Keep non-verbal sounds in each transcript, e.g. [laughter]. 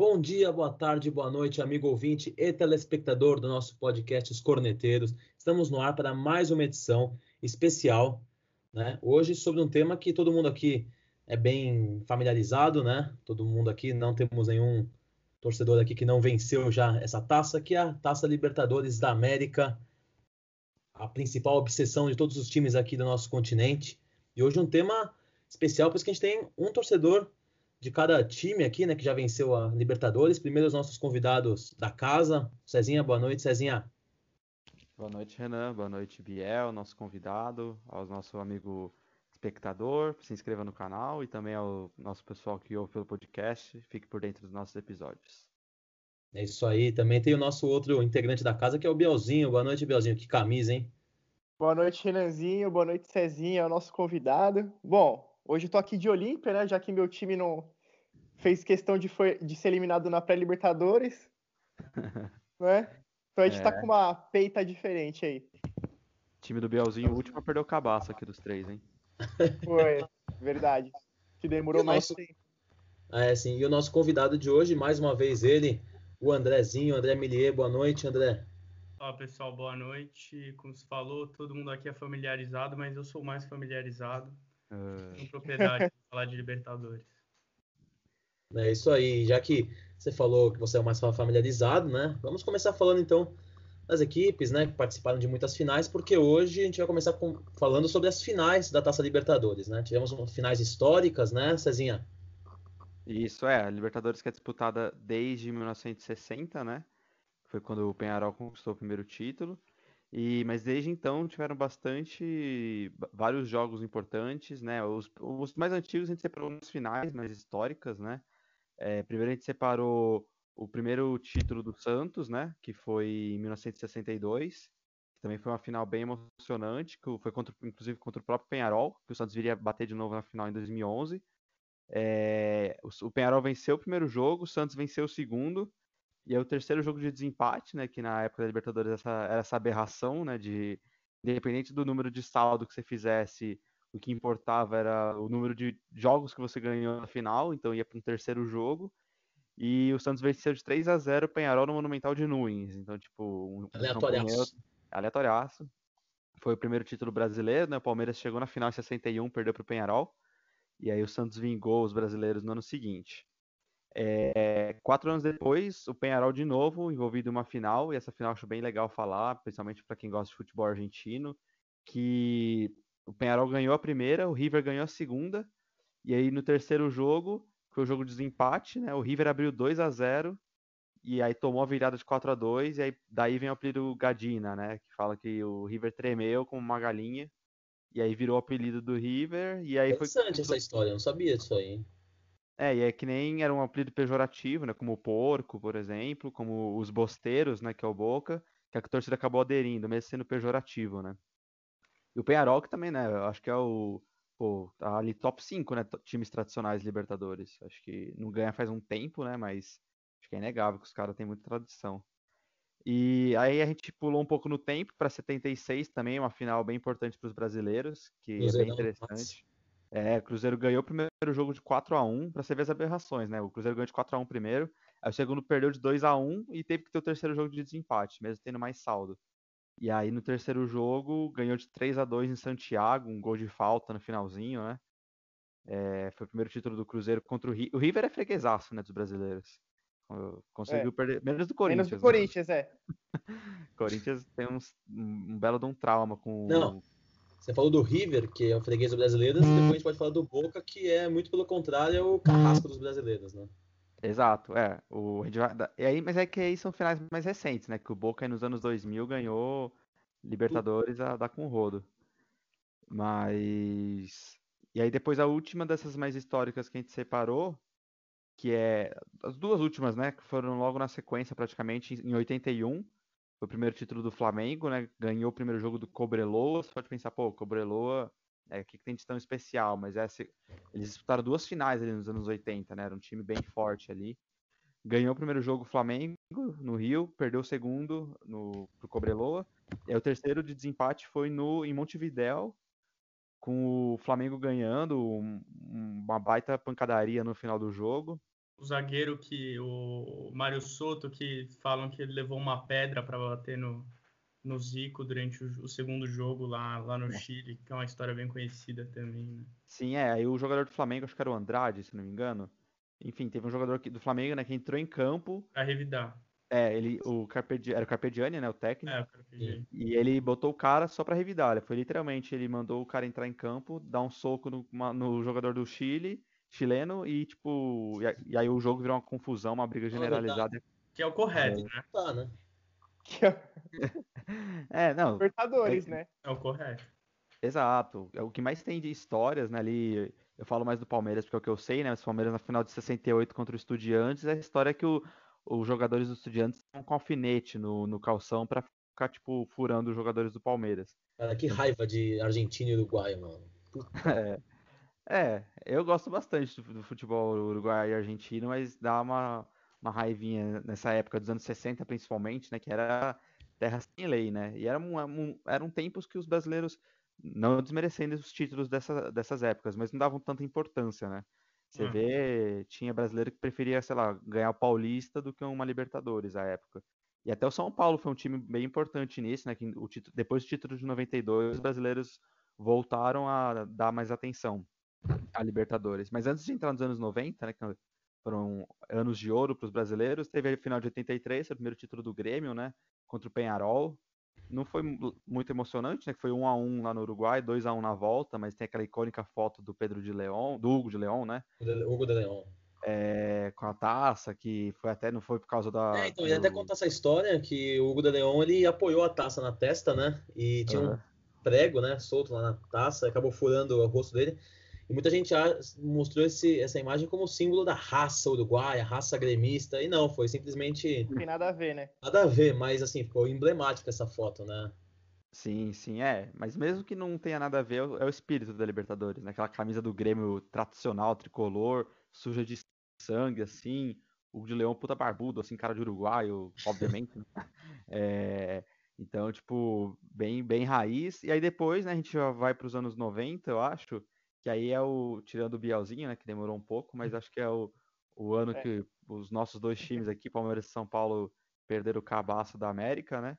Bom dia, boa tarde, boa noite, amigo ouvinte e telespectador do nosso podcast Os Corneteiros. Estamos no ar para mais uma edição especial, né? Hoje sobre um tema que todo mundo aqui é bem familiarizado, né? Todo mundo aqui, não temos nenhum torcedor aqui que não venceu já essa taça, que é a Taça Libertadores da América, a principal obsessão de todos os times aqui do nosso continente. E hoje um tema especial, pois a gente tem um torcedor de cada time aqui, né, que já venceu a Libertadores. Primeiro os nossos convidados da casa. Cezinha, boa noite, Cezinha. Boa noite, Renan. Boa noite, Biel, nosso convidado, ao nosso amigo espectador. Se inscreva no canal e também ao nosso pessoal que ouve pelo podcast. Fique por dentro dos nossos episódios. É isso aí. Também tem o nosso outro integrante da casa, que é o Bielzinho. Boa noite, Bielzinho. Que camisa, hein? Boa noite, Renanzinho. Boa noite, Cezinha, é o nosso convidado. Bom, hoje eu tô aqui de Olímpia, né? Já que meu time não fez questão de, foi, de ser eliminado na pré-Libertadores. [laughs] né? Então a gente tá é. tá com uma peita diferente aí. time do Bielzinho, o último a perder o cabaço aqui dos três, hein? [laughs] Foi, verdade. Que demorou mais nosso... tempo. É, sim. E o nosso convidado de hoje, mais uma vez ele, o Andrezinho, André Millier. Boa noite, André. Olá, pessoal, boa noite. Como se falou, todo mundo aqui é familiarizado, mas eu sou mais familiarizado. Com propriedade de falar de Libertadores. É isso aí. Já que você falou que você é o mais familiarizado, né? Vamos começar falando então das equipes, né, que participaram de muitas finais, porque hoje a gente vai começar com, falando sobre as finais da Taça Libertadores, né? Tivemos finais históricas, né, Cezinha? Isso é, a Libertadores que é disputada desde 1960, né? Foi quando o Penharol conquistou o primeiro título. E, mas desde então tiveram bastante vários jogos importantes, né? Os, os mais antigos a gente separou nas finais mais históricas, né? É, primeiro a gente separou o primeiro título do Santos, né? Que foi em 1962, que também foi uma final bem emocionante, que foi contra, inclusive contra o próprio Penharol, que o Santos viria bater de novo na final em 2011. É, o, o Penharol venceu o primeiro jogo, o Santos venceu o segundo, e aí o terceiro jogo de desempate, né? Que na época da Libertadores essa, era essa aberração, né? De independente do número de saldo que você fizesse, o que importava era o número de jogos que você ganhou na final, então ia para um terceiro jogo. E o Santos venceu de 3 a 0 o Penharol no Monumental de Nunes. Então, tipo, um, aleatoriaço. aleatoriaço. Foi o primeiro título brasileiro, né? O Palmeiras chegou na final em 61, perdeu para o Penharol. E aí o Santos vingou os brasileiros no ano seguinte. É, quatro anos depois, o Penharol de novo envolvido em uma final, e essa final acho bem legal falar, principalmente para quem gosta de futebol argentino, que o Penharol ganhou a primeira, o River ganhou a segunda, e aí no terceiro jogo, foi o jogo de desempate, né? O River abriu 2 a 0 e aí tomou a virada de 4 a 2 e aí daí vem o apelido Gadina, né? Que fala que o River tremeu como uma galinha. E aí virou o apelido do River. E aí Interessante foi... essa história, eu não sabia disso aí. É, e é que nem era um apelido pejorativo, né? Como o porco, por exemplo, como os bosteiros, né? Que é o Boca, que a torcida acabou aderindo, mesmo sendo pejorativo, né? E o Penharol, que também, né? Acho que é o. Pô, tá ali top 5, né? Times tradicionais Libertadores. Acho que não ganha faz um tempo, né? Mas acho que é inegável que os caras têm muita tradição. E aí a gente pulou um pouco no tempo para 76 também, uma final bem importante para os brasileiros, que é bem interessante. É, o Cruzeiro ganhou o primeiro jogo de 4 a 1 para você ver as aberrações, né? O Cruzeiro ganhou de 4 a 1 primeiro, aí o segundo perdeu de 2 a 1 e teve que ter o terceiro jogo de desempate, mesmo tendo mais saldo. E aí no terceiro jogo ganhou de 3 a 2 em Santiago, um gol de falta no finalzinho, né? É, foi o primeiro título do Cruzeiro contra o River. O River é freguesaço, né, dos brasileiros. Conseguiu é. perder. Menos do Corinthians. Menos do? Corinthians, né? é. [laughs] Corinthians tem uns, um belo de um trauma com. Não, você falou do River, que é o freguês dos brasileiros, e depois a gente pode falar do Boca, que é muito pelo contrário, é o carrasco dos brasileiros, né? Exato, é. O, e aí, mas é que aí são finais mais recentes, né? Que o Boca nos anos 2000 ganhou Libertadores a dar com o rodo. Mas. E aí depois a última dessas mais históricas que a gente separou, que é. As duas últimas, né? Que foram logo na sequência, praticamente, em 81 foi o primeiro título do Flamengo, né? Ganhou o primeiro jogo do Cobreloa. Você pode pensar, pô, Cobreloa, é, o que, que tem de tão especial? Mas essa, eles disputaram duas finais ali nos anos 80, né? Era um time bem forte ali. Ganhou o primeiro jogo o Flamengo no Rio, perdeu o segundo no pro Cobreloa. E o terceiro de desempate foi no em Montevidéu, com o Flamengo ganhando um, uma baita pancadaria no final do jogo. O zagueiro que o Mário Soto que falam que ele levou uma pedra para bater no, no Zico durante o, o, segundo jogo lá, lá no Chile, que é uma história bem conhecida também, né? Sim, é. Aí o jogador do Flamengo, acho que era o Andrade, se não me engano. Enfim, teve um jogador do Flamengo, né, que entrou em campo. Pra revidar. É, ele, o era o Carpegiani, né, o técnico. É, o Carpegiani. E ele botou o cara só para revidar. Ele foi literalmente, ele mandou o cara entrar em campo, dar um soco no, no jogador do Chile chileno e, tipo, e, aí o jogo virou uma confusão, uma briga generalizada. Que é o correto, é. né? Tá, né? [laughs] [laughs] é, não. Libertadores, é, né? É o correto. Exato. É o que mais tem de histórias, né, ali. Eu falo mais do Palmeiras porque é o que eu sei, né? Mas o Palmeiras na final de 68 contra o Estudiantes, é a história que o, os jogadores do Estudiantes estão com alfinete no, no calção para ficar, tipo, furando os jogadores do Palmeiras. Cara, que raiva de Argentina e Uruguai, mano. [laughs] É. É, eu gosto bastante do, futebol uruguai e argentino, mas dá uma, uma raivinha nessa época dos anos 60, principalmente, né? Que era terra sem lei, né? E eram, um, eram tempos que os brasileiros, não desmerecendo os títulos dessa, dessas épocas, mas não davam tanta importância, né? Você uhum. vê, tinha brasileiro que preferia, sei lá, ganhar o Paulista do que uma Libertadores à época. E até o São Paulo foi um time bem importante nisso, né? Que o título, depois do título de 92, os brasileiros voltaram a dar mais atenção a Libertadores. Mas antes de entrar nos anos 90, né, que foram anos de ouro para os brasileiros, teve a final de 83, o primeiro título do Grêmio, né, contra o Penharol. Não foi muito emocionante, né, que foi 1 a 1 lá no Uruguai, 2 a 1 na volta, mas tem aquela icônica foto do Pedro de Leão, do Hugo de Leão, né? Hugo de Leão. É, com a taça, que foi até não foi por causa da. É, então, do... até contar essa história que o Hugo de Leão ele apoiou a taça na testa, né? E tinha uhum. um prego, né, solto lá na taça, acabou furando o rosto dele. E muita gente mostrou esse, essa imagem como símbolo da raça uruguaia, raça gremista, e não, foi simplesmente. Não tem nada a ver, né? Nada a ver, mas assim, ficou emblemática essa foto, né? Sim, sim, é. Mas mesmo que não tenha nada a ver, é o é espírito da Libertadores, né? Aquela camisa do Grêmio tradicional, tricolor, suja de sangue, assim. O de Leão, puta barbudo, assim, cara de uruguaio, obviamente. Né? [laughs] é, então, tipo, bem, bem raiz. E aí depois, né, a gente já vai para os anos 90, eu acho que aí é o, tirando o Bielzinho, né, que demorou um pouco, mas acho que é o, o ano é. que os nossos dois times aqui, Palmeiras e São Paulo, perderam o cabaço da América, né?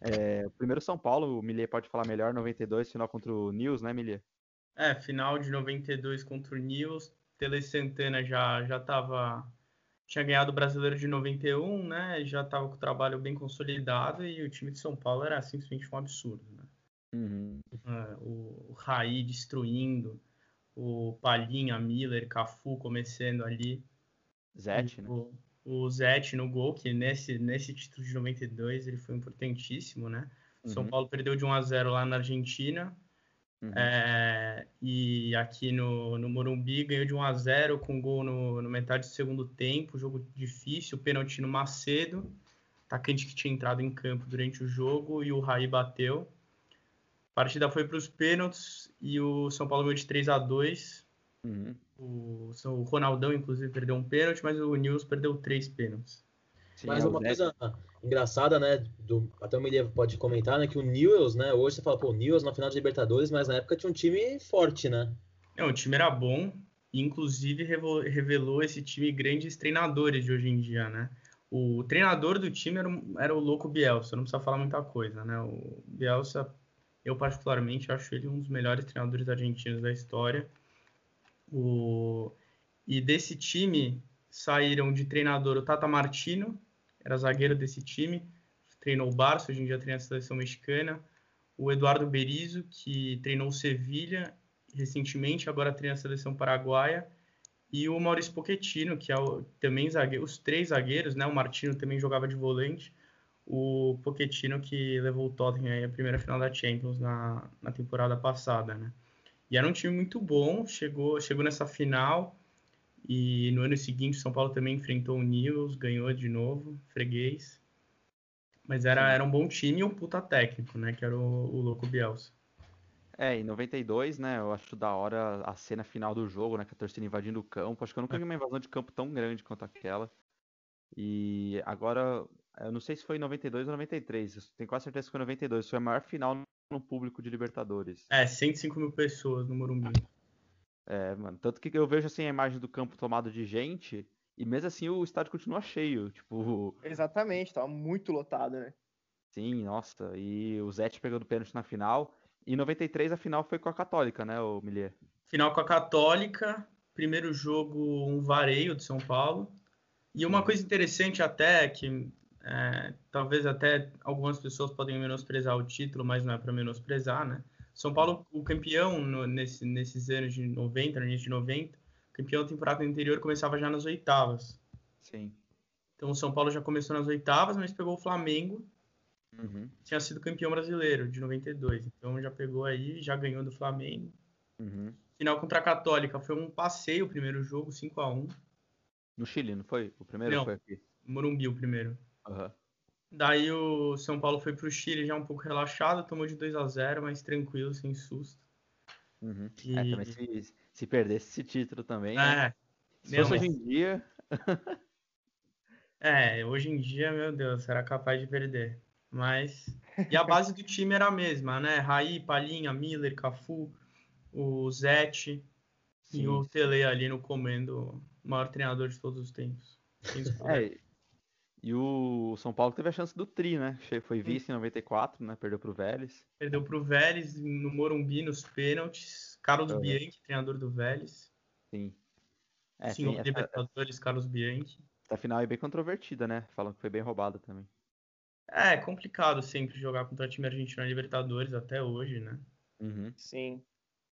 É, primeiro São Paulo, o Milier pode falar melhor, 92, final contra o Nils, né, Milier? É, final de 92 contra o Nils, Tele Santana já, já tava, tinha ganhado o Brasileiro de 91, né, já tava com o trabalho bem consolidado e o time de São Paulo era simplesmente um absurdo, né? Uhum. É, o, o Raí destruindo, o Palhinha, Miller, Cafu começando ali. Zete, né? O, o Zete no gol, que nesse, nesse título de 92 ele foi importantíssimo, né? Uhum. São Paulo perdeu de 1 a 0 lá na Argentina. Uhum. É, e aqui no, no Morumbi ganhou de 1 a 0 com gol no, no metade do segundo tempo, jogo difícil, pênalti no Macedo, atacante que tinha entrado em campo durante o jogo, e o Raí bateu. A partida foi para os pênaltis e o São Paulo ganhou de 3 a 2 uhum. o, o Ronaldão, inclusive, perdeu um pênalti, mas o Nils perdeu três pênaltis. Sim, mas é uma coisa engraçada, né? Do, até o Melier pode comentar, né? Que o Newells, né? Hoje você fala, pô, o Newells na final de Libertadores, mas na época tinha um time forte, né? É, o time era bom, inclusive revelou esse time grandes treinadores de hoje em dia, né? O treinador do time era, era o louco Bielsa, não precisa falar muita coisa, né? O Bielsa eu, particularmente, acho ele um dos melhores treinadores argentinos da história. O... E desse time saíram de treinador o Tata Martino, era zagueiro desse time, treinou o Barça, hoje em dia treina a seleção mexicana. O Eduardo Berizzo, que treinou o Sevilha recentemente, agora treina a seleção paraguaia. E o Maurício Pochettino, que é o, também zagueiro, os três zagueiros, né? O Martino também jogava de volante o Pochettino que levou o Tottenham à primeira final da Champions na, na temporada passada, né? E era um time muito bom, chegou, chegou nessa final e no ano seguinte o São Paulo também enfrentou o Nils, ganhou de novo, freguês. Mas era, era um bom time e um puta técnico, né? Que era o, o Louco Bielsa. É, em 92, né, eu acho da hora a cena final do jogo, né, que a torcida invadindo o campo. Acho que eu nunca vi uma invasão de campo tão grande quanto aquela. E agora eu não sei se foi em 92 ou 93. Tenho quase certeza que foi em 92. Foi a maior final no público de Libertadores. É, 105 mil pessoas no Morumbi. É, mano. Tanto que eu vejo assim a imagem do campo tomado de gente. E mesmo assim o estádio continua cheio, tipo... [laughs] Exatamente, tava muito lotado, né? Sim, nossa, e o Zete pegando pênalti na final. E em 93 a final foi com a Católica, né, o Milier? Final com a Católica, primeiro jogo um vareio de São Paulo. E uma coisa interessante até, que é, talvez até algumas pessoas podem menosprezar o título, mas não é para menosprezar, né? São Paulo, o campeão no, nesse, nesses anos de 90, no início de 90, campeão da temporada anterior começava já nas oitavas. Sim. Então o São Paulo já começou nas oitavas, mas pegou o Flamengo, Uhum. tinha sido campeão brasileiro de 92. Então já pegou aí, já ganhou do Flamengo. Uhum. Final contra a Católica foi um passeio o primeiro jogo, 5 a 1 No Chile, não foi? O primeiro Não. foi aqui. Morumbi o primeiro. Aham. Daí o São Paulo foi pro Chile já um pouco relaxado, tomou de 2 a 0 mas tranquilo, sem susto. Uhum. E- É, também se, se perdesse esse título também, né? É, Se não, fosse mas- hoje em dia, [laughs] é, hoje em dia, meu Deus, era capaz de perder. Mas. E a [laughs] base do time era a mesma, né? Raí, Palinha, Miller, Cafu, o Zete e o Tele ali no comendo, o maior treinador de todos os tempos. [laughs] É, e o São Paulo teve a chance do tri, né? Foi vice em 94, né? Perdeu pro Vélez. Perdeu pro Vélez no Morumbi nos pênaltis. Carlos Uhum. Bianchi, treinador do Vélez. Sim. É, Senhor sim, essa, Libertadores, Carlos Bianchi. essa final é bem controvertida, né? Falam que foi bem roubada também. É, é complicado sempre jogar contra time argentino na Libertadores até hoje, né? Uhum. Sim.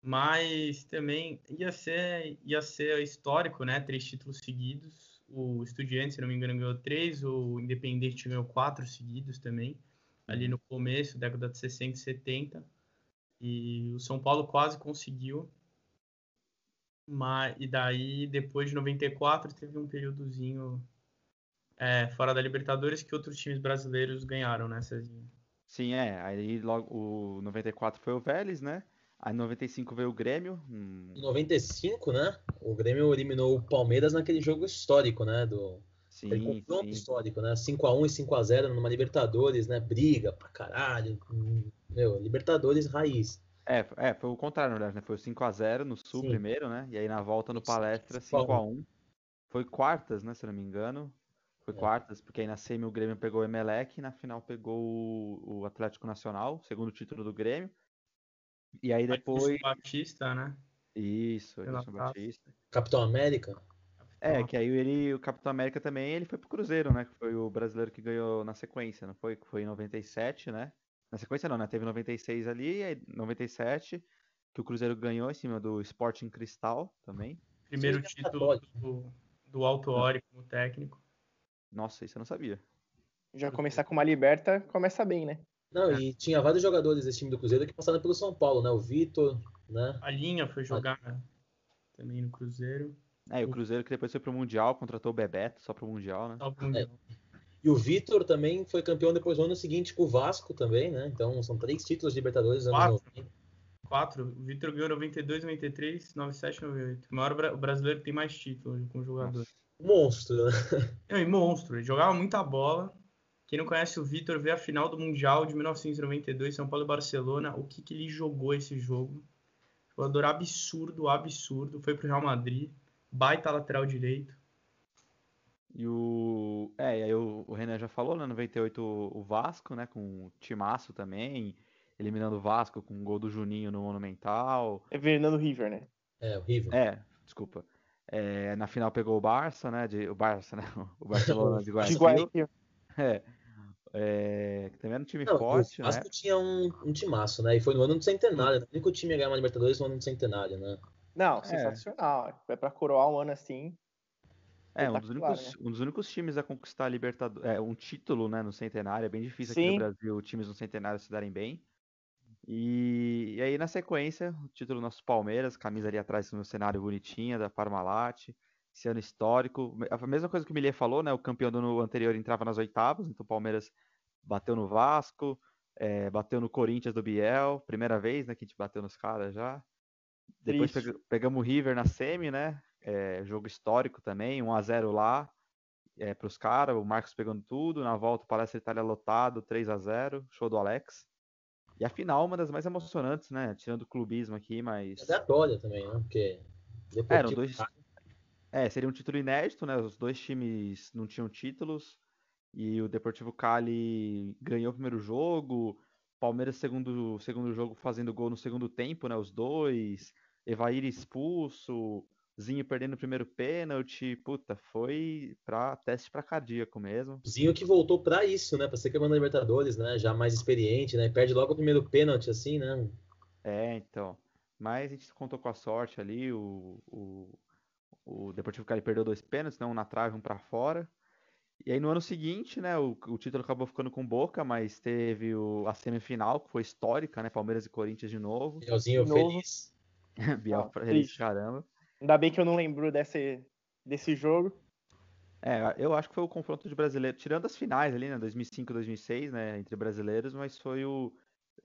Mas também ia ser, ia ser histórico, né? Três títulos seguidos. O Estudiantes, se não me engano, ganhou três. O Independente ganhou quatro seguidos também. Ali no começo, década de 60 e 70. E o São Paulo quase conseguiu. Mas, e daí, depois de 94, teve um períodozinho é, fora da Libertadores que outros times brasileiros ganharam, né, Cezinha? Sim, é. Aí logo o 94 foi o Vélez, né? Aí em 95 veio o Grêmio. hum, Em 95, né? O Grêmio eliminou o Palmeiras naquele jogo histórico, né? Do sim, confronto sim. histórico, né? 5x1 e 5x0 numa Libertadores, né? Briga pra caralho. Meu, Libertadores raiz. É, é, foi o contrário, na verdade, né? Foi o 5x0 no Sul Sim. primeiro, né? E aí na volta no Palestra 5 a 1. 5x1. Foi quartas, né? Se não me engano. Foi É. quartas, porque aí na semi o Grêmio pegou o Emelec e na final pegou o Atlético Nacional, segundo título do Grêmio. E aí depois. Batista, né? Isso, Edson taça. Batista. Capitão América. É, que aí ele, o Capitão América também, ele foi pro Cruzeiro, né? Que foi o brasileiro que ganhou na sequência, não foi? Que foi em 97, né? Na sequência não, né? Teve 96 ali, aí 97, que o Cruzeiro ganhou em cima do Sporting Cristal também. Primeiro título Católico. do, do Alto Ori como técnico. Nossa, isso eu não sabia. Já começar com uma liberta, começa bem, né? Não, É. e tinha vários jogadores desse time do Cruzeiro que passaram pelo São Paulo, né? O Vitor, né? A linha foi jogar também no Cruzeiro. É, e o Cruzeiro que depois foi pro Mundial, contratou o Bebeto só pro Mundial, né? Só pro Mundial. E o Vitor também foi campeão depois no ano seguinte com o Vasco também, né? Então são três títulos de Libertadores anos Quatro. 90. Quatro. O Vitor ganhou 92, 93, 97, 98. O maior bra- o brasileiro que tem mais títulos com jogador. Monstro, né? [laughs] Não, e monstro. Ele jogava muita bola. Quem não conhece o Vitor, vê a final do Mundial de 1992, São Paulo e Barcelona. O que, que ele jogou esse jogo? Jogador absurdo, absurdo. Foi pro Real Madrid. Baita lateral direito. E o. É, e aí o, o Renan já falou, né? 98 o, o Vasco, né? Com o Timaço também, eliminando o Vasco com o gol do Juninho no Monumental. É Fernando River, né? É, horrível. É, desculpa. É, na final pegou o Barça, né? De, o Barça, né? [laughs] O Barcelona de [laughs] De Guayaquil. Guayaquil. É, é, que também era um time Não, forte, o né? Vasco tinha um, um timaço, né? E foi no ano do centenário. né? O único time a ganhar uma Libertadores no ano do centenário, né? Não, sensacional. Vai pra coroar um ano assim. É, um dos, únicos, um dos únicos times a conquistar a Libertadores, é, um título, né, no centenário. É bem difícil aqui Sim. no Brasil times no centenário se darem bem. E, e aí, na sequência, o título do nosso Palmeiras, camisa ali atrás no cenário bonitinha da Parmalat. Esse ano histórico. A mesma coisa que o Milier falou, né? O campeão do ano anterior entrava nas oitavas, então o Palmeiras bateu no Vasco, é, bateu no Corinthians do Biel, primeira vez, né, que a gente bateu nos caras já. Depois pega- pegamos o River na semi, né? É, jogo histórico também, 1 a 0 lá é, para os caras, o Marcos pegando tudo. Na volta, o Palestra Itália lotado, 3 a 0 show do Alex. E a final, uma das mais emocionantes, né? Tirando o clubismo aqui, mas. Aleatória também, né? Porque. É, Eram dois, É, seria um título inédito, né? Os dois times não tinham títulos. E o Deportivo Cali ganhou o primeiro jogo. Palmeiras, segundo, segundo jogo, fazendo gol no segundo tempo, né? Os dois. Evair expulso. Zinho perdendo o primeiro pênalti. Puta, foi pra teste para cardíaco mesmo. Zinho que voltou para isso, né? Pra ser campeão da Libertadores, né? Já mais experiente, né? Perde logo o primeiro pênalti, assim, né? É, então. Mas a gente contou com a sorte ali. O, o, o Deportivo Cali perdeu dois pênaltis, né? um na trave, um para fora. E aí no ano seguinte, né, o, o, título acabou ficando com Boca, mas teve o, a semifinal, que foi histórica, né, Palmeiras e Corinthians de novo. Bielzinho De novo. feliz. [laughs] Biel Ah, feliz, triste. caramba. Ainda bem que eu não lembro desse, desse jogo. É, eu acho que foi o confronto de brasileiro, tirando as finais ali, né, 2005 2006, né, entre brasileiros, mas foi o...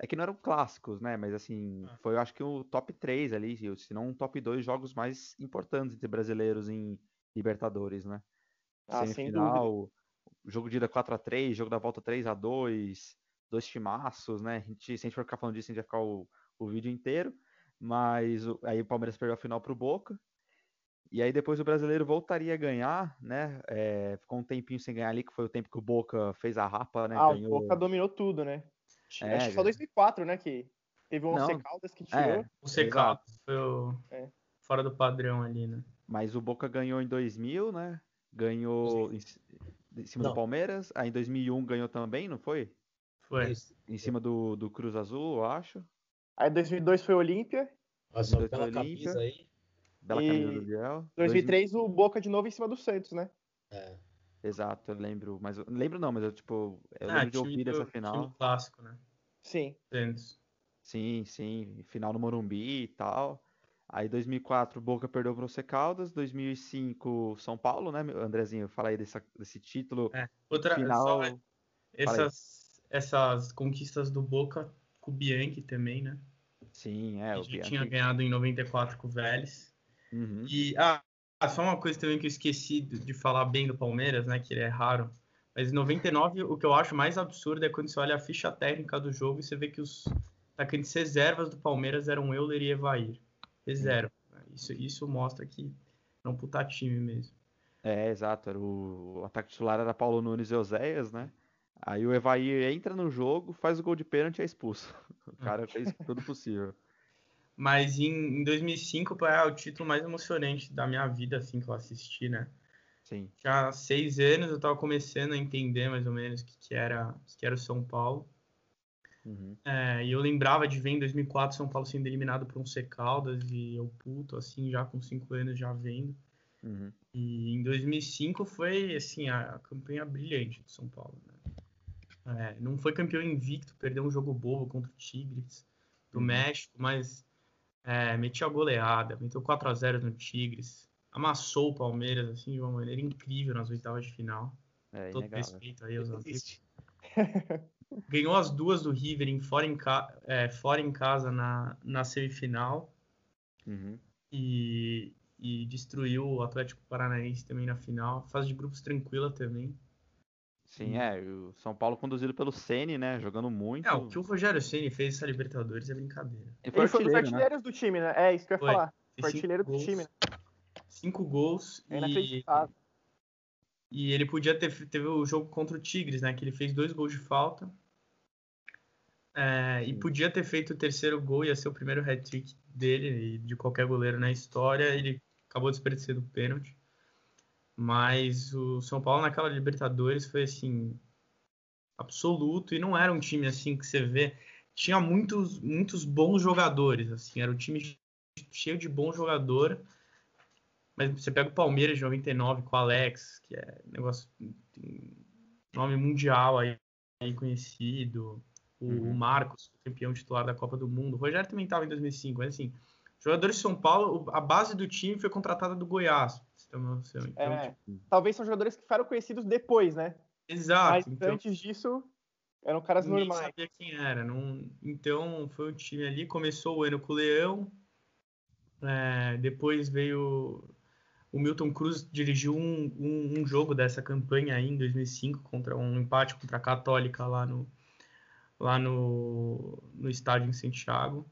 É que não eram clássicos, né, mas assim, Ah. foi eu acho que o top 3 ali, se não um top 2 jogos mais importantes entre brasileiros em Libertadores, né. Ah, sem semifinal, jogo de ida 4x3, jogo da volta 3x2, dois timaços, né? A gente, se a gente for ficar falando disso, a gente vai ficar o, o vídeo inteiro. Mas o- aí o Palmeiras perdeu a final pro Boca. E aí depois o brasileiro voltaria a ganhar, né? É, ficou um tempinho sem ganhar ali, que foi o tempo que o Boca fez a rapa, né? Ah, o Ganhou. Boca dominou tudo, né? É, Acho que só cara. 2004, né? Que teve Once Não, Caldas que tirou. É, O secado foi o... É. fora do padrão ali, né? mas o Boca ganhou em 2000, né? Ganhou em, em cima Não. do Palmeiras. Aí em 2001 ganhou também, não foi? Foi. Em cima do, do Cruz Azul, eu acho. Aí 2002 foi Olímpia. Dois pela Olímpia. camisa aí. Bela E camisa do Biel. 2003 o Boca de novo em cima do Santos, né? É. Exato, eu lembro, mas eu lembro não, mas eu tipo, eu Ah, lembro de time ouvir do- time final. clássico, né? Sim. Santos. Sim, sim, final no Morumbi e tal. Aí 2004 Boca perdeu pro Once Caldas, 2005 São Paulo, né, Andrezinho? Fala aí dessa, desse título É. Outra, final. só essas, essas conquistas do Boca com o Bianchi também, né? Sim, é, que o já Bianchi. tinha ganhado em 94 com o Vélez. Uhum. E ah, só uma coisa também que eu esqueci de falar bem do Palmeiras, né? Que é raro. Mas em 99, o que eu acho mais absurdo é quando você olha a ficha técnica do jogo e você vê que os atacantes reservas do Palmeiras eram Euler e Evair. Reserva. Isso, isso mostra que é um puta time mesmo. É, exato, o... o ataque titular era Paulo Nunes e Oséias, né? Aí o Evair entra no jogo, faz o gol de pênalti e é expulso. [laughs] O cara fez tudo possível. Mas em, em 2005 pô, é o título mais emocionante da minha vida, assim, que eu assisti, né? Sim. Já há seis anos eu tava começando a entender mais ou menos o que, que era, o que, que era o São Paulo. Uhum. É, e eu lembrava de ver em 2004 São Paulo sendo eliminado por um C Caldas e eu puto, assim, já com cinco anos já vendo. Uhum. E em 2005 foi, assim, a, a campanha brilhante do São Paulo, né? É, não foi campeão invicto, perdeu um jogo bobo contra o Tigres do Uhum. México, mas é, metia a goleada, meteu 4 a 0 no Tigres, amassou o Palmeiras, assim, de uma maneira incrível nas oitavas de final. É Todo inegável. respeito aí aos amigos. [laughs] Ganhou as duas do River em fora em, ca... é, fora em casa na, na semifinal Uhum. e, e destruiu o Atlético Paranaense também na final. Fase de grupos tranquila também. Sim, é, e o São Paulo conduzido pelo Ceni, né, jogando muito. É, o que o Rogério Ceni fez essa Libertadores é brincadeira. Ele foi Ele foi um dos artilheiro, né? artilheiros do time, né? É isso que eu ia Foi. falar. Foi cinco artilheiro do gols, time, né? Cinco gols É e, e ele podia ter teve o jogo contra o Tigres, né? Que ele fez dois gols de falta. É, e podia ter feito o terceiro gol, ia ser o primeiro hat-trick dele e de qualquer goleiro na história. Ele acabou desperdiçando o pênalti. Mas o São Paulo naquela Libertadores foi assim absoluto e não era um time assim que você vê. Tinha muitos muitos bons jogadores assim. Era um time cheio de bom jogador. Mas você pega o Palmeiras de 99 com o Alex que é negócio nome mundial aí, aí conhecido. O, Uhum. o Marcos campeão titular da Copa do Mundo. O Rogério também estava em 2005 mas assim jogadores de São Paulo a base do time foi contratada do Goiás uma noção. então É, tipo, talvez são jogadores que ficaram conhecidos depois, né? exato Mas então antes disso, eram caras Ninguém normais. sabia quem era. Não... Então, foi um time ali. Começou o ano com o Leão. é, depois veio o Milton Cruz dirigiu um, um, um jogo dessa campanha aí em 2005 contra um empate contra a Católica lá no lá no, no estádio em Santiago.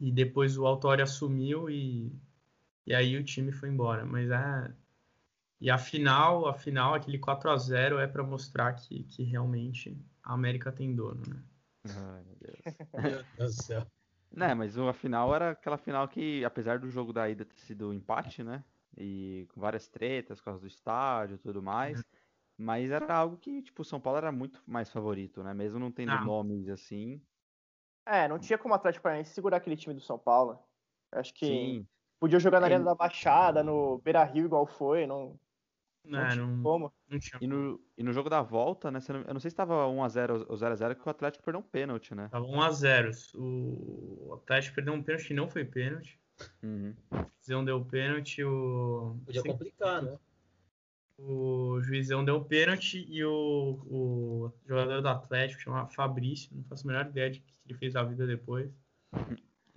E depois o Autori assumiu e, E aí o time foi embora. Mas é. E a final, a final, aquele 4 a 0 é para mostrar que, que realmente a América tem dono, né? Ai, meu Deus. Meu Deus do céu. Né, mas a final era aquela final que, apesar do jogo da ida ter sido empate, né? E com várias tretas por causa do estádio e tudo mais. Mas era algo que, tipo, o São Paulo era muito mais favorito, né? Mesmo não tendo Ah. nomes assim. É, não tinha como o Atlético Paranaense segurar aquele time do São Paulo. Eu Acho que Sim. Podia jogar na É, Arena da Baixada, no Beira Rio, igual foi. Não, não É, tinha não, como. não tinha. E no, e no jogo da volta, né? não- Eu não sei se tava 1x0 ou 0x0 que o Atlético perdeu um pênalti, né? Tava 1 a 0 O Atlético perdeu um pênalti que não foi pênalti. Uhum. O juizão deu pênalti, o. Podia Sim, complicar, né? O juizão deu pênalti e o, o jogador do Atlético, chamado Fabrício, não faço a menor ideia de que ele fez a vida depois.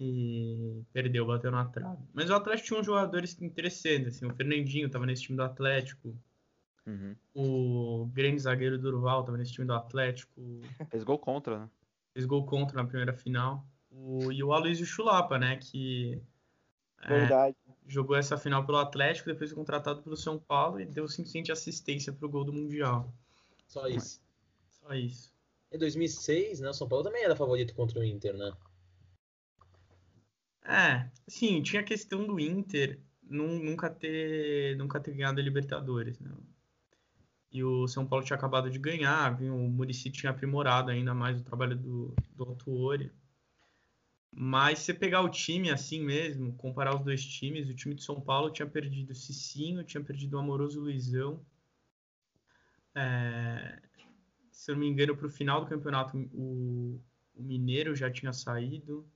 E perdeu, bateu na trave. Mas o Atlético tinha uns jogadores interessantes, assim, o Fernandinho tava nesse time do Atlético, Uhum. o grande zagueiro Durval tava nesse time do Atlético, Fez gol contra, né? fez gol contra na primeira final. O, e o Aloysio Chulapa, né, que é, jogou essa final pelo Atlético, depois foi contratado pelo São Paulo e deu suficiente assistência pro gol do Mundial. Só isso. Só isso. Em 2006, né, o São Paulo também era favorito contra o Inter, né? É, sim, tinha a questão do Inter nun- nunca ter, nunca ter ganhado a Libertadores, né? E o São Paulo tinha acabado de ganhar, viu? o Muricy tinha aprimorado ainda mais o trabalho do, do Autuori. Mas se você pegar o time assim mesmo, comparar os dois times, o time de São Paulo tinha perdido o Cicinho, tinha perdido o Amoroso Luizão. É, se eu não me engano, para o final do campeonato, o, o Mineiro já tinha saído.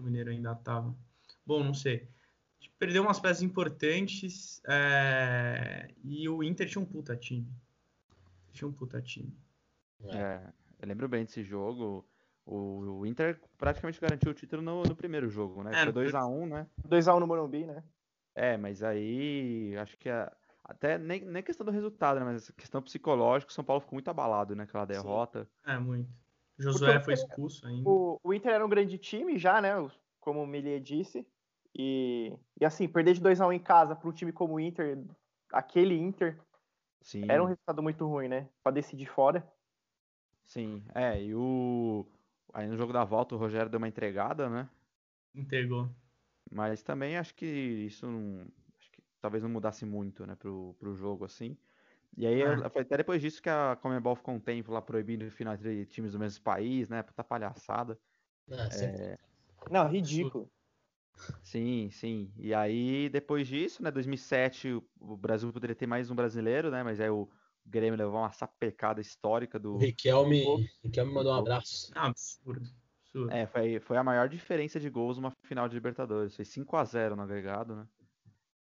O Mineiro ainda estava. Bom, não sei. Perdeu umas peças importantes é, e o Inter tinha um puta time. Tinha um puta time. É, eu lembro bem desse jogo. O, o Inter praticamente garantiu o título no, no primeiro jogo, né? É, Foi no 2x1, né? 2x1 no Morumbi, né? É, mas aí acho que a- até nem, nem questão do resultado, né? Mas questão psicológica, o São Paulo ficou muito abalado, né? Aquela derrota. É, muito. Josué Porque foi o- expulso ainda. O, o Inter era um grande time já, né? Como o Melier disse. E, e assim, perder de 2x1 em casa para um time como o Inter, aquele Inter, Sim, era um resultado muito ruim, né? Pra decidir fora. sim. É, e o. Aí no jogo da volta o Rogério deu uma entregada, né? Entregou. Mas também acho que isso não. Acho que talvez não mudasse muito, né, pro, pro jogo, assim. E aí Ah. foi até depois disso que a Comebol ficou um tempo lá proibindo o final entre times do mesmo país, né? Puta palhaçada. É, sempre- Não, ridículo. Sim, sim. E aí, depois disso, né, 2007, o- Brasil poderia ter mais um brasileiro, né? Mas aí o Grêmio levou uma sapecada histórica O do. Riquelme, Riquelme mandou um abraço. Ah, absurdo. absurdo. É, foi, foi a maior diferença de gols numa final de Libertadores. Foi 5 a 0 no agregado, né?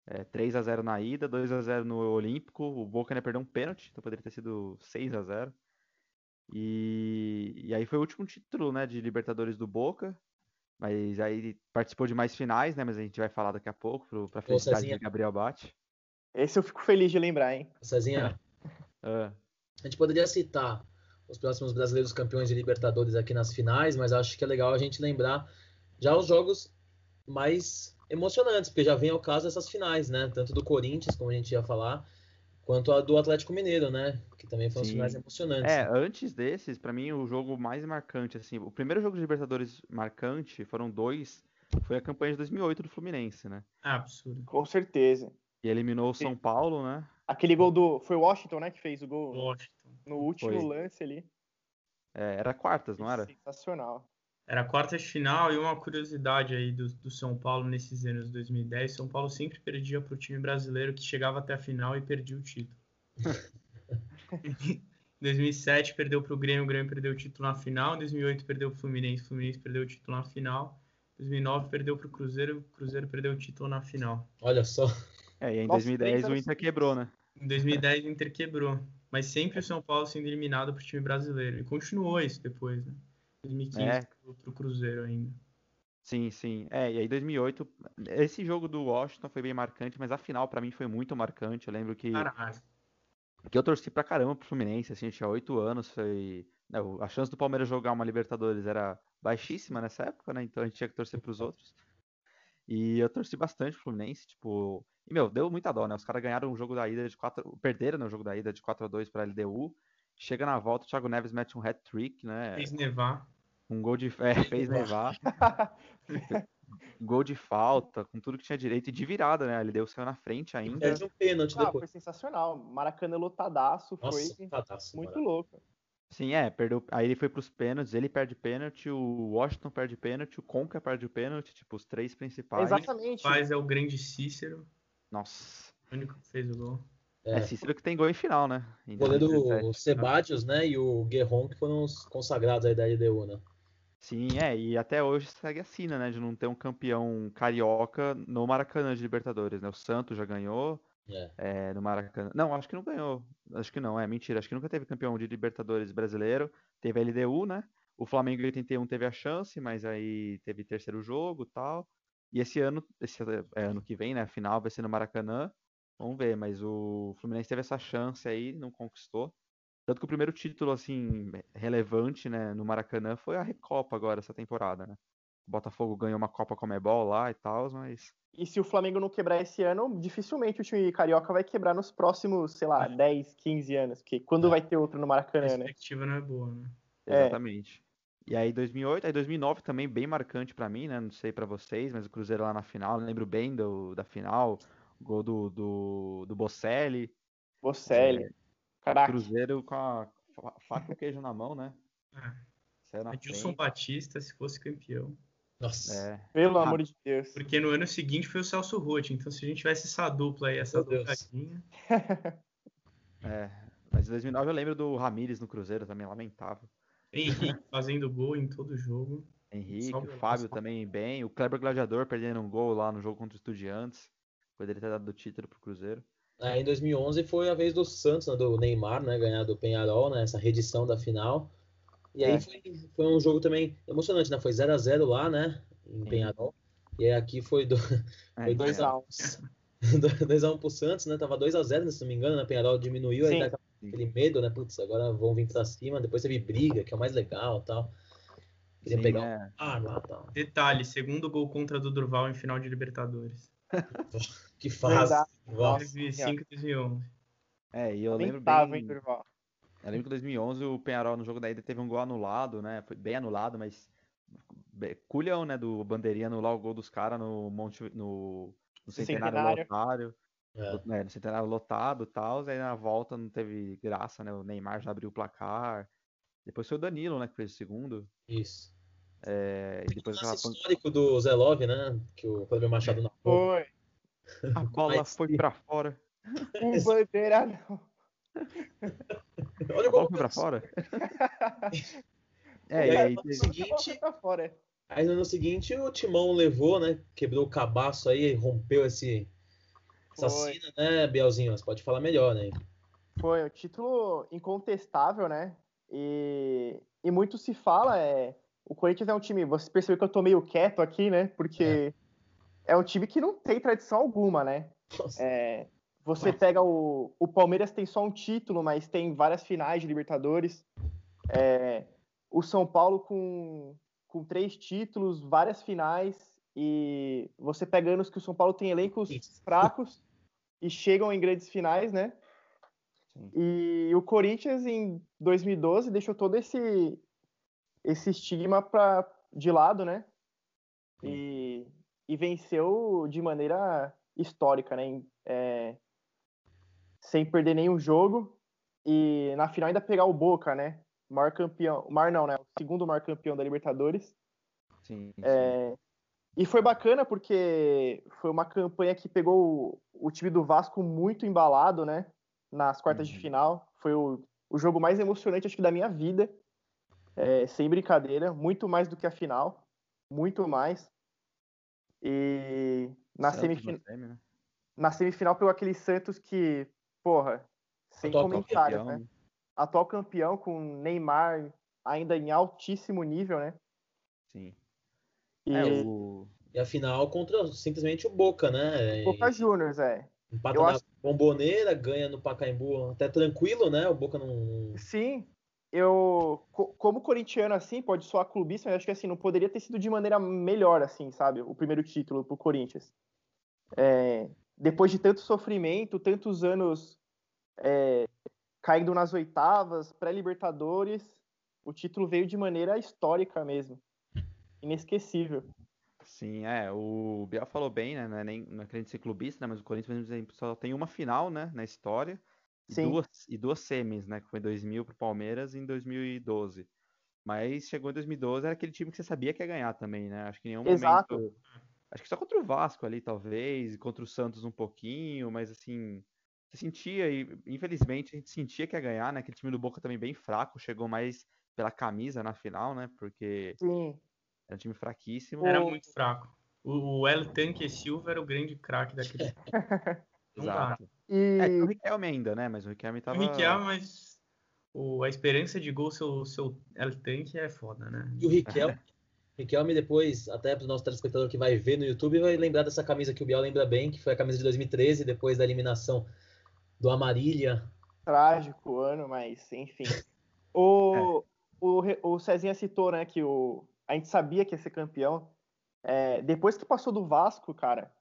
É, 3 a 0 na ida, 2 a 0 no Olímpico. O Boca ainda perdeu um pênalti, então poderia ter sido 6 a 0 E, e aí foi o último título, né, de Libertadores do Boca. Mas aí participou de mais finais, né? Mas a gente vai falar daqui a pouco, pro, pra felicidade Cezinha. de Gabriel Bate. Esse eu fico feliz de lembrar, hein? Cezinha, Ah, a gente poderia citar os próximos brasileiros campeões de Libertadores aqui nas finais, mas acho que é legal a gente lembrar já os jogos mais emocionantes, porque já vem ao caso essas finais, né? Tanto do Corinthians, como a gente ia falar, quanto a do Atlético Mineiro, né? Que também foram as Sim. finais emocionantes. É, antes desses, pra mim, o jogo mais marcante, assim, o primeiro jogo de Libertadores marcante, foram dois, foi a campanha de 2008 do Fluminense, né? Absurdo. Com certeza. E eliminou o São Paulo, né? Aquele gol do. Foi o Washington, né? Que fez o gol Washington. no último Foi. lance ali. É, era quartas, não era? Sensacional. Era a quarta de final e uma curiosidade aí do, do São Paulo nesses anos 2010, São Paulo sempre perdia para o time brasileiro que chegava até a final e perdia o título. [laughs] em 2007 perdeu para o Grêmio, o Grêmio perdeu o título na final, em 2008 perdeu para o Fluminense, o Fluminense perdeu o título na final, em 2009 perdeu para o Cruzeiro, o Cruzeiro perdeu o título na final. Olha só. É, e em Nossa, 2010 três o Inter quebrou, né? Em 2010 o Inter quebrou, mas sempre o São Paulo sendo eliminado para o time brasileiro e continuou isso depois, né? 2015 É. para o Cruzeiro ainda. Sim, sim. É, e aí 2008, esse jogo do Washington foi bem marcante, mas a final pra mim foi muito marcante. Eu lembro que, Caralho. que eu torci pra caramba pro Fluminense, assim, tinha 8 anos, foi... né, o- a chance do Palmeiras jogar uma Libertadores era baixíssima nessa época, né? Então a gente tinha que torcer pros outros. E eu torci bastante pro Fluminense, tipo. E, meu, deu muita dó, né? Os caras ganharam um jogo da ida de 4. Perderam no jogo da ida de 4 a 2 pra LDU. Chega na volta, o Thiago Neves mete um hat-trick, né? Fez nevar. Um gol de. É, [laughs] fez nevar. gol de falta, com tudo que tinha direito e de virada, né? A LDU saiu na frente ainda. Perde um pênalti Ah, depois. foi sensacional. Maracanã lotadaço, Nossa, foi lotadaço, muito mano. louco. Sim, é, perdeu. Aí ele foi pros pênaltis, ele perde pênalti, o Washington perde pênalti, o Conca perde o pênalti, tipo, os três principais. Exatamente. Faz é o grande Cícero, Nossa. o único que fez o gol. É, É. Cícero que tem gol em final, né? Em O goleiro 2017. Sebadios, né? E o Guerron, que foram os consagrados aí da LDU, né? Sim, é, e até hoje segue assim, né? De não ter um campeão carioca no Maracanã de Libertadores, né? O Santos já ganhou É. é, no Maracanã. Não, acho que não ganhou. Acho que não, é mentira. Acho que nunca teve campeão de Libertadores brasileiro. Teve a LDU, né? O Flamengo em 81 teve a chance, mas aí teve terceiro jogo e tal. E esse ano, esse é, ano que vem, né? A final vai ser no Maracanã. Vamos ver, mas o Fluminense teve essa chance aí, não conquistou. Tanto que o primeiro título, assim, relevante, né, no Maracanã foi a Recopa agora, essa temporada, né? O Botafogo ganhou uma Copa Comebol lá e tal, mas E se o Flamengo não quebrar esse ano, dificilmente o time carioca vai quebrar nos próximos, sei lá, 10, 15 anos. Porque quando É. vai ter outro no A Maracanã, né? perspectiva não é boa, né? É. Exatamente. E aí 2008, aí 2009 também bem marcante pra mim, né? Não sei pra vocês, mas o Cruzeiro lá na final, lembro bem do, da final, o gol do, do, do Bocelli, Bocelli. Caraca. Cruzeiro com a fa- faca e o queijo na mão, né? Na Adilson frente. Batista, se fosse campeão. Nossa. É, Pelo Ah. amor de Deus. Porque no ano seguinte foi o Celso Roth. Então, se a gente tivesse essa dupla aí, essa dupladinha. [laughs] é. Mas em 2009 eu lembro do Ramires no Cruzeiro também, lamentável. Henrique [laughs] fazendo gol em todo jogo. Henrique, Salve, o Fábio nossa. também bem, o Kleber Gladiador perdendo um gol lá no jogo contra o Estudiantes. Poderia ter dado o título pro Cruzeiro. Aí em 2011 foi a vez do Santos, né, do Neymar, né, ganhar do Penharol, né, essa reedição da final. E aí É. foi, foi um jogo também emocionante, né? Foi 0 a 0 lá, né, em Sim. Penharol. E aí aqui foi do, É, foi 2 a 1 2 a [laughs] 1 pro Santos, né? Tava 2 a 0, se não me engano, né? Penharol diminuiu, aí Sim. tá aquele medo, né? Putz, agora vão vir pra cima, depois teve briga, que é o mais legal, tal. Queria sim, pegar é. um ar lá, tal. Detalhe, segundo gol contra do Durval em final de Libertadores. [laughs] Que fase. Nossa. 2005 e 2011. É, e eu lembro bem. Eu lembro que em 2011 o Penharol no jogo da ida teve um gol anulado, né? Foi bem anulado, mas culhão, né, do bandeirinha anular o gol dos caras no Monte no, no centenário, Centenário. lotário, É. né, no centenário lotado, e tal, aí na volta não teve graça, né? O Neymar já abriu o placar. Depois foi o Danilo, né, que fez o segundo. Isso. É, e depois aquela Lance pan- histórico do Zé Love, né? Que o Cleber Machado não Foi. A bola Mas- foi pra fora. O [laughs] bandeira não. Olha A o bola foi pra fora. É, [laughs] e aí, aí no seguinte, Pra fora. aí no ano seguinte o Timão levou, né? Quebrou o cabaço aí, rompeu esse essa Foi. cena, né, Bielzinho? Você pode falar melhor, né? Foi um título incontestável, né? E, e muito se fala, é. O Corinthians é um time. Você percebeu que eu tô meio quieto aqui, né? Porque é, um time que não tem tradição alguma, né? É, você pega o. O Palmeiras tem só um título, mas tem várias finais de Libertadores. É, o São Paulo com, com três títulos, várias finais. E você pega anos que o São Paulo tem elencos Isso. fracos [laughs] e chegam em grandes finais, né? Sim. E o Corinthians em 2012 deixou todo esse esse estigma pra, de lado, né? E, e venceu de maneira histórica, né? É, sem perder nenhum jogo. E na final ainda pegar o Boca, né? O maior campeão. O maior não, né? O segundo maior campeão da Libertadores. Sim, sim. É, e foi bacana porque foi uma campanha que pegou o, o time do Vasco muito embalado, né? Nas quartas de Uhum. final. Foi o, o jogo mais emocionante, acho que, da minha vida. É, sem brincadeira. Muito mais do que a final. Muito mais. E na, semifin- semi, né? na semifinal pegou aquele Santos que, porra, sem Atual comentários, Campeão, né? Atual campeão com Neymar ainda em altíssimo nível, né? Sim. E É, o... E a final contra simplesmente o Boca, né? Boca E Juniors, é. empata eu na acho- bomboneira, ganha no Pacaembu até tranquilo, né? O Boca não. Sim, eu, como corintiano, assim, pode soar clubista, mas acho que assim, não poderia ter sido de maneira melhor, assim, sabe? O primeiro título pro Corinthians. É, depois de tanto sofrimento, tantos anos é, caindo nas oitavas, pré-Libertadores, o título veio de maneira histórica mesmo. Inesquecível. Sim, é. O Biel falou bem, né? Não é nem não é ser clubista, né? Mas o Corinthians só tem uma final, né? Na história. E Sim. duas, e duas semis, né? Que foi em 2000 pro Palmeiras e em 2012. Mas chegou em 2012, era aquele time que você sabia que ia ganhar também, né? Acho que em nenhum Exato. momento. Acho que só contra o Vasco ali, talvez, e contra o Santos um pouquinho, mas assim. Você sentia, e infelizmente a gente sentia que ia ganhar, né? Aquele time do Boca também bem fraco, chegou mais pela camisa na final, né? Porque Sim. era um time fraquíssimo. Era muito fraco. O, o El Tanque Silva era o grande craque daquele. [laughs] Não dá. Exato. E É, o Riquelme ainda, né? Mas o Riquelme O tava. Riquelme, mas o, a esperança de gol seu, seu El Tanque é foda, né? E o Riquelme, [laughs] Riquelme depois, até para o nosso telespectador que vai ver no YouTube, vai lembrar dessa camisa que o Biel lembra bem, que foi a camisa de 2013, depois da eliminação do Amarília. trágico ano, mas enfim. [laughs] O, o, Re- o Cezinha citou, né, que o, a gente sabia que ia ser campeão. É, depois que passou do Vasco, cara,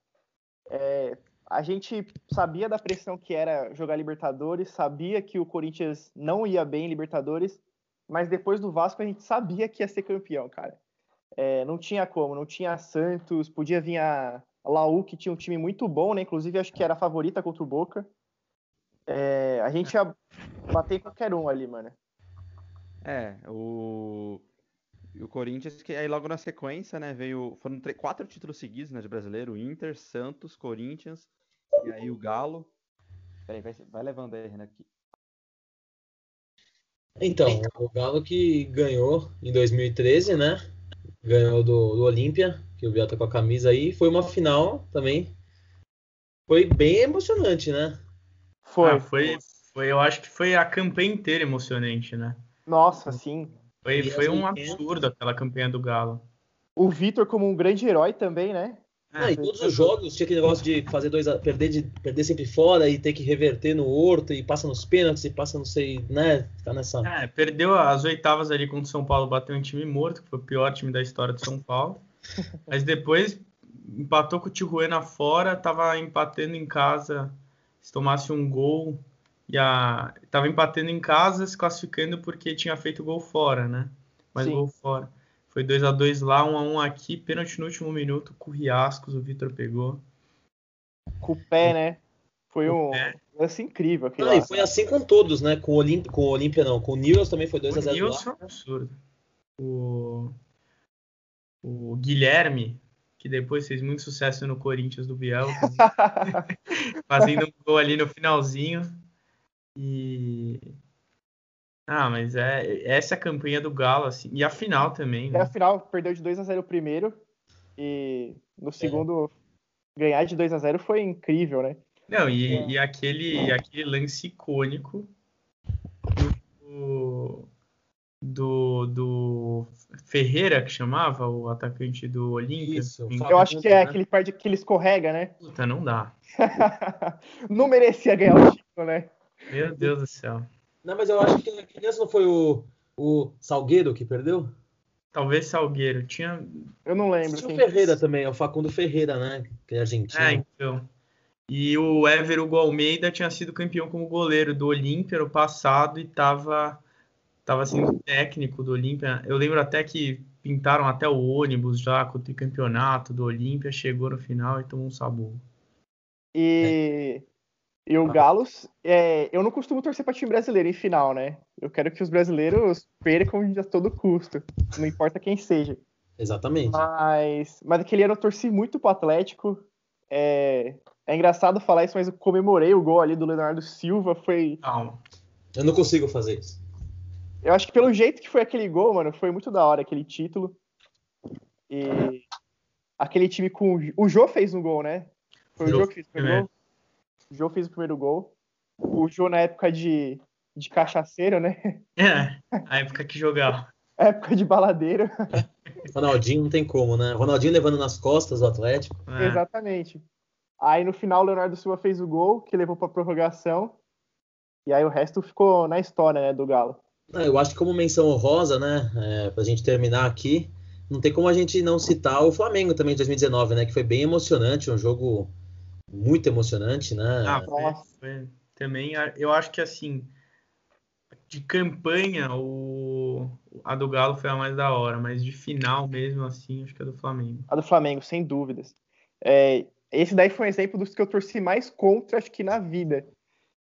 é, a gente sabia da pressão que era jogar Libertadores, sabia que o Corinthians não ia bem em Libertadores, mas depois do Vasco a gente sabia que ia ser campeão, cara. É, não tinha como, não tinha Santos, podia vir a Laú, que tinha um time muito bom, né? Inclusive acho que era a favorita contra o Boca. É, a gente ia bater qualquer um ali, mano. É, o. e O Corinthians, que aí logo na sequência, né, veio. Foram tre- quatro títulos seguidos, né, de brasileiro: Inter, Santos, Corinthians e aí o Galo. Peraí, vai, vai levando aí, Renan. Aqui. Então, o Galo que ganhou em 2013, né? Ganhou do, do Olímpia, que o Biel tá com a camisa aí. Foi uma final também. Foi bem emocionante, né? Foi. Ah, foi, foi, eu acho que foi a campanha inteira emocionante, né? Nossa, sim. Foi, foi um 80. absurdo aquela campanha do Galo. O Vitor como um grande herói também, né? Ah, e todos os jogos tinha aquele negócio de fazer dois a, perder, de, perder sempre fora e ter que reverter no horto e passa nos pênaltis e passa não sei, né? Tá nessa. É, perdeu as oitavas ali contra o São Paulo, bateu um time morto, que foi o pior time da história do São Paulo. [laughs] Mas depois empatou com o Tijuana fora, tava empatando em casa, se tomasse um gol, ia... tava empatando em casa, se classificando porque tinha feito gol fora, né? Mas Sim. gol fora. Foi 2 a 2 lá, 1 a 1 aqui, pênalti no último minuto, com o Riascos, o Vitor pegou. Com o pé, né? Foi um pé. lance incrível. Ah, lá. e foi assim com todos, né? Com o Olímpia, com o Olímpia não, com o Newell's também foi 2 a O 0 Nilson é um absurdo. O, o Guilherme, que depois fez muito sucesso no Corinthians do Biel, [laughs] fazendo um gol ali no finalzinho. E. Ah, mas é essa é a campanha do Galo, assim. E a final também, E a né? final perdeu de 2 a 0 o primeiro e no segundo ganhar de 2 a 0 foi incrível, né? Não, e, e aquele, aquele lance icônico do, do, do Ferreira, que chamava, o atacante do Olímpia. Isso. Eu acho que é né? aquele parte que ele escorrega, né? Puta, não dá. [laughs] Não merecia ganhar o título, né? Meu Deus do céu. Não, mas eu acho que aquele lance não foi o, o Salgueiro que perdeu? Talvez Salgueiro. Tinha. Eu não lembro. Tinha o Ferreira também, é o Facundo Ferreira, né? Que é argentino. É, então. E o Éver Hugo Almeida tinha sido campeão como goleiro do Olímpia no passado e tava, tava sendo técnico do Olímpia. Eu lembro até que pintaram até o ônibus já com o tricampeonato do Olímpia, chegou no final e tomou um sabugo. E, e o Galos, é, eu não costumo torcer para time brasileiro em final, né? Eu quero que os brasileiros percam de a todo custo, não importa quem seja. Exatamente. Mas, mas aquele ano eu torci muito pro Atlético. É, é engraçado falar isso, mas eu comemorei o gol ali do Leonardo Silva. Foi. Calma. Eu não consigo fazer isso. Eu acho que pelo jeito que foi aquele gol, mano, foi muito da hora aquele título. E aquele time com. O Jô fez um gol, né? Foi o Jô Jô que fez o primeiro. gol. O Jô fez o primeiro gol. O Jô na época de, de cachaceiro, né? É, a época que jogava. [laughs] Época de baladeiro. [laughs] Ronaldinho não tem como, né? Ronaldinho levando nas costas o Atlético. É. Exatamente. Aí no final o Leonardo Silva fez o gol, que levou pra prorrogação. E aí o resto ficou na história, né, do Galo. Eu acho que como menção honrosa, né, é, para a gente terminar aqui, não tem como a gente não citar o Flamengo também de 2019, né, que foi bem emocionante, um jogo muito emocionante, né? Ah, foi. também eu acho que assim de campanha o a do Galo foi a mais da hora, mas de final mesmo assim acho que é do Flamengo. A do Flamengo, sem dúvidas. É, esse daí foi um exemplo dos que eu torci mais contra, acho que na vida.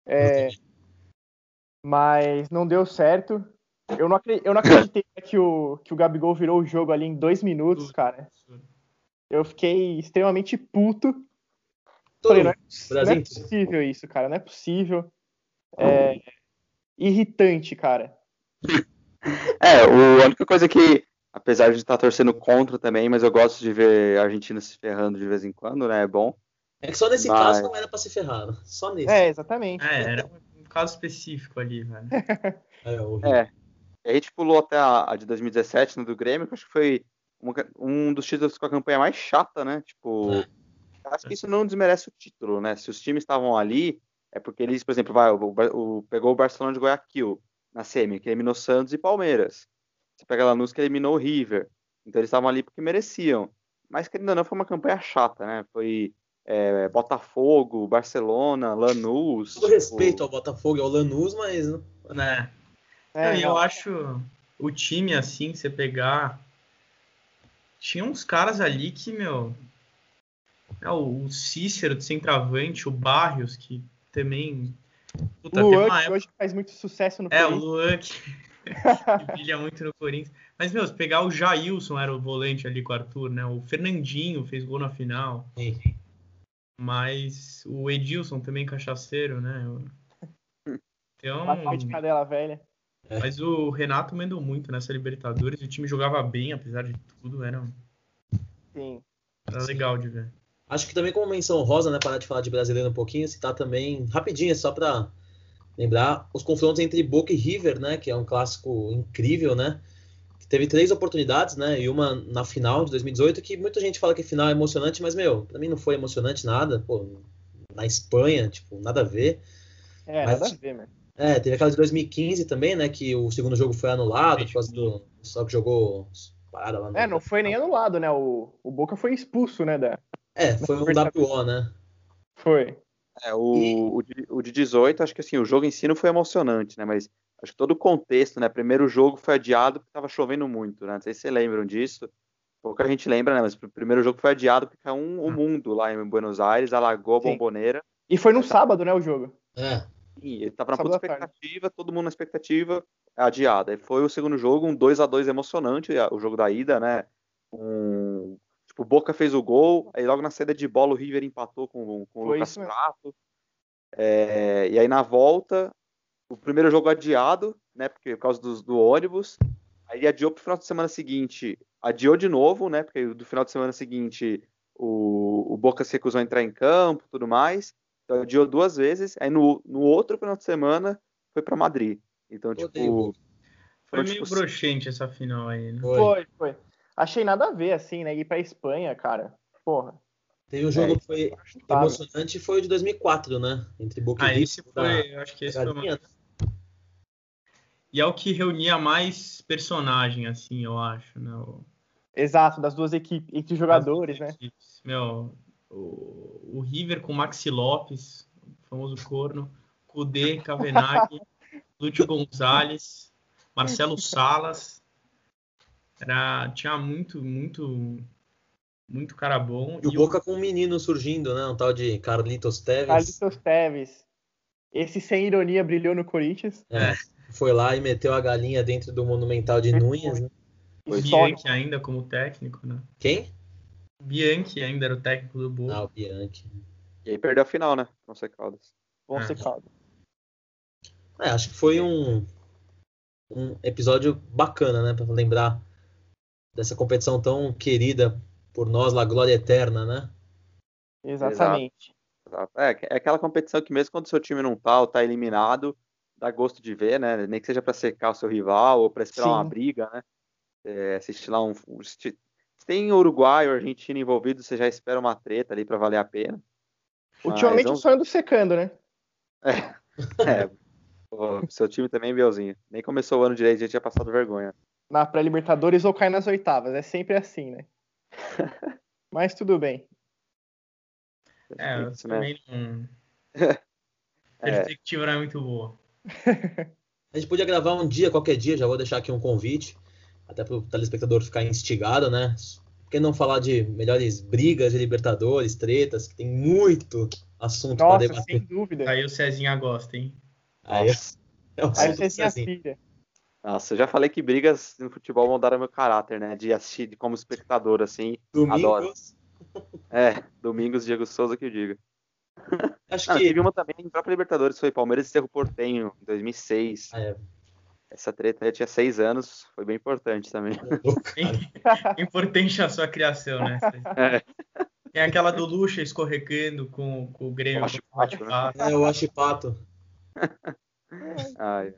É, mas não deu certo. Eu não, eu não acreditei que o, que o Gabigol virou o jogo ali em dois minutos, cara. Eu fiquei extremamente puto. Falei, não, é, não é possível isso, cara. Não é possível. É irritante, cara. [laughs] É, a única coisa que, apesar de estar torcendo contra também, mas eu gosto de ver a Argentina se ferrando de vez em quando, né? É bom. É que só nesse mas... caso não era pra se ferrar, só nesse. É, exatamente. É, era um caso específico ali, velho. [laughs] é, horrível. É. E a gente pulou até a, a de 2017, no do Grêmio, que acho que foi uma, um dos títulos com a campanha mais chata, né? Tipo, é. Acho que isso não desmerece o título, né? Se os times estavam ali, é porque eles, por exemplo, vai, o, o, pegou o Barcelona de Guayaquil na semi, que eliminou Santos e Palmeiras. Você pega Lanús, que eliminou o River. Então eles estavam ali porque mereciam. Mas, querendo não, foi uma campanha chata, né? Foi é, Botafogo, Barcelona, Lanús. Respeito tipo... ao Botafogo e ao Lanús, mas. Né? É, eu acho o time assim, você pegar. Tinha uns caras ali que, meu. É, o Cícero de centroavante, o Barrios, que também. Puta, Luan, que época... hoje faz muito sucesso no é, Corinthians. É, o Luan, que, [laughs] que brilha muito no Corinthians. Mas, meu, se pegar o Jailson, era o volante ali com o Arthur, né? O Fernandinho fez gol na final. Sim. Mas o Edilson também cachaceiro, né? Então. Uma de cadela velha. É. Mas o Renato mandou muito nessa Libertadores. O time jogava bem, apesar de tudo. Era, Sim. era legal de ver. Acho que também como menção rosa, né, parar de falar de brasileiro um pouquinho, citar também, rapidinho, só para lembrar, os confrontos entre Boca e River, né, que é um clássico incrível, né, teve três oportunidades, né, e uma na final de 2018, que muita gente fala que final é emocionante, mas, meu, pra mim não foi emocionante nada, pô, na Espanha, tipo, nada a ver. É, mas, nada a ver, né? É, teve aquela de 2015 também, né, que o segundo jogo foi anulado, por causa do, só que jogou parada lá no... É, não foi nem anulado, né, o, o Boca foi expulso, né, da... É, foi um WO, né? Foi. É, o, e... o, de, o de 18, acho que assim, o jogo em si não foi emocionante, né? Mas acho que todo o contexto, né? Primeiro jogo foi adiado porque estava chovendo muito, né? Não sei se vocês lembram disso. Pouca gente lembra, né? Mas o primeiro jogo foi adiado porque caiu um, um ah. mundo lá em Buenos Aires, alagou a bomboneira. E foi no sábado, né, o jogo? É. E ele tava na puta expectativa, todo mundo na expectativa, adiado. Aí foi o segundo jogo, um 2 a 2 emocionante, o jogo da ida, né? Um Tipo, o Boca fez o gol, aí logo na saída de bola o River empatou com, com o Lucas Prato. É, e aí na volta, o primeiro jogo adiado, né? Porque por causa do, do ônibus. Aí adiou pro final de semana seguinte, adiou de novo, né? Porque do final de semana seguinte o, o Boca se recusou a entrar em campo tudo mais. Então adiou duas vezes. Aí no, no outro final de semana foi para Madrid. Então, tipo. Foi então, meio tipo, broxante essa final aí, né? Foi, foi achei nada a ver, assim, né? Ir pra Espanha, cara. Porra. Teve um jogo é, que foi emocionante, foi o de 2004, né? Entre Boca ah, e esse foi, da... eu acho que esse foi uma... E é o que reunia mais personagem, assim, eu acho, né? O... Exato, das duas equipes, entre jogadores, né? Equipes. Meu, o, o River com Maxi Lopes, o famoso corno, Kudê, Kavenaghi, [laughs] Lúcio Gonzalez, Marcelo Salas, era, tinha muito, muito, muito cara bom. E, e o Boca com um menino surgindo, né? Um tal de Carlitos Teves. Carlitos Teves. Esse, sem ironia, brilhou no Corinthians. É, foi lá e meteu a galinha dentro do Monumental de Núñez, né? O Bianchi ainda como técnico, né? Quem? Bianchi ainda era o técnico do Boca. Ah, o Bianchi. E aí perdeu a final, né? Once Caldas. Once é. Caldas. É, acho que foi um, um episódio bacana, né? Pra lembrar dessa competição tão querida por nós, La Glória Eterna, né? Exatamente. Exato. É, é aquela competição que mesmo quando o seu time não tá ou tá eliminado, dá gosto de ver, né? Nem que seja para secar o seu rival ou para esperar Sim. uma briga, né? É, assistir lá um. Se tem Uruguai ou Argentina envolvido, você já espera uma treta ali para valer a pena. Ultimamente Mas, o sonho do secando, né? É. [laughs] é. Pô, seu time também, Bielzinho. Nem começou o ano direito, já tinha passado vergonha. Na pré-Libertadores ou cai nas oitavas. É sempre assim, né? [laughs] Mas tudo bem. É, eu Isso, né? também não. A [laughs] É. perspectiva não é muito boa. [laughs] A gente podia gravar um dia, qualquer dia, já vou deixar aqui um convite, até para o telespectador ficar instigado, né? Por que não falar de melhores brigas de Libertadores, tretas, que tem muito assunto para debater. sem dúvida. Aí o Cezinha gosta, hein? Aí, é o Aí do tinha Cezinha. filha. Nossa, eu já falei que brigas no futebol moldaram meu caráter, né? De assistir de- como espectador, assim. Adoro. Domingos, É, domingos, Diego Souza que eu digo. acho Ah, que teve uma também em própria Libertadores, foi Palmeiras e Cerro Portenho, em 2006. Ah, é. Essa treta aí eu tinha seis anos, foi bem importante também. É [laughs] Importante a sua criação, né? É. Tem aquela do Lucha escorregando com, com o Grêmio. Eu acho ótimo, né? Ah, É, eu acho pato. [laughs] Ai, ai.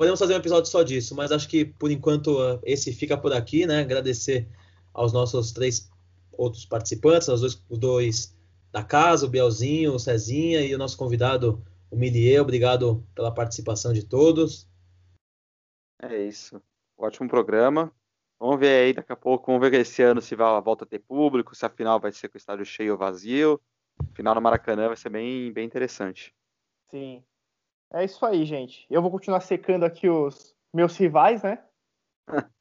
Podemos fazer um episódio só disso, mas acho que por enquanto esse fica por aqui, né? Agradecer aos nossos três outros participantes, aos dois, os dois da casa, o Bielzinho, o Cezinha e o nosso convidado, o Milier. Obrigado pela participação de todos. É isso. Ótimo programa. Vamos ver aí daqui a pouco, vamos ver esse ano se vai, volta a ter público, se a final vai ser com o estádio cheio ou vazio. Final no Maracanã vai ser bem, bem interessante. Sim. É isso aí, gente. Eu vou continuar secando aqui os meus rivais, né? [laughs]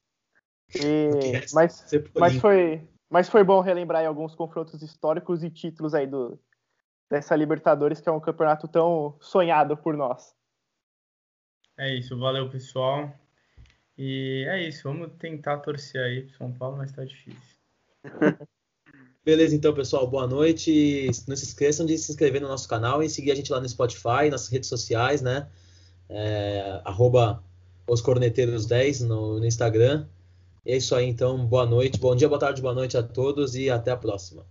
E- mas, mas, foi, mas foi bom relembrar alguns confrontos históricos e títulos aí do, dessa Libertadores, que é um campeonato tão sonhado por nós. É isso, valeu pessoal. E é isso, vamos tentar torcer aí pro São Paulo, mas tá difícil. [laughs] Beleza, então, pessoal, boa noite. Não se esqueçam de se inscrever no nosso canal e seguir a gente lá no Spotify, nas redes sociais, né? É, arroba os corneteiros 10 no, no Instagram. É isso aí, então, boa noite, bom dia, boa tarde, boa noite a todos e até a próxima.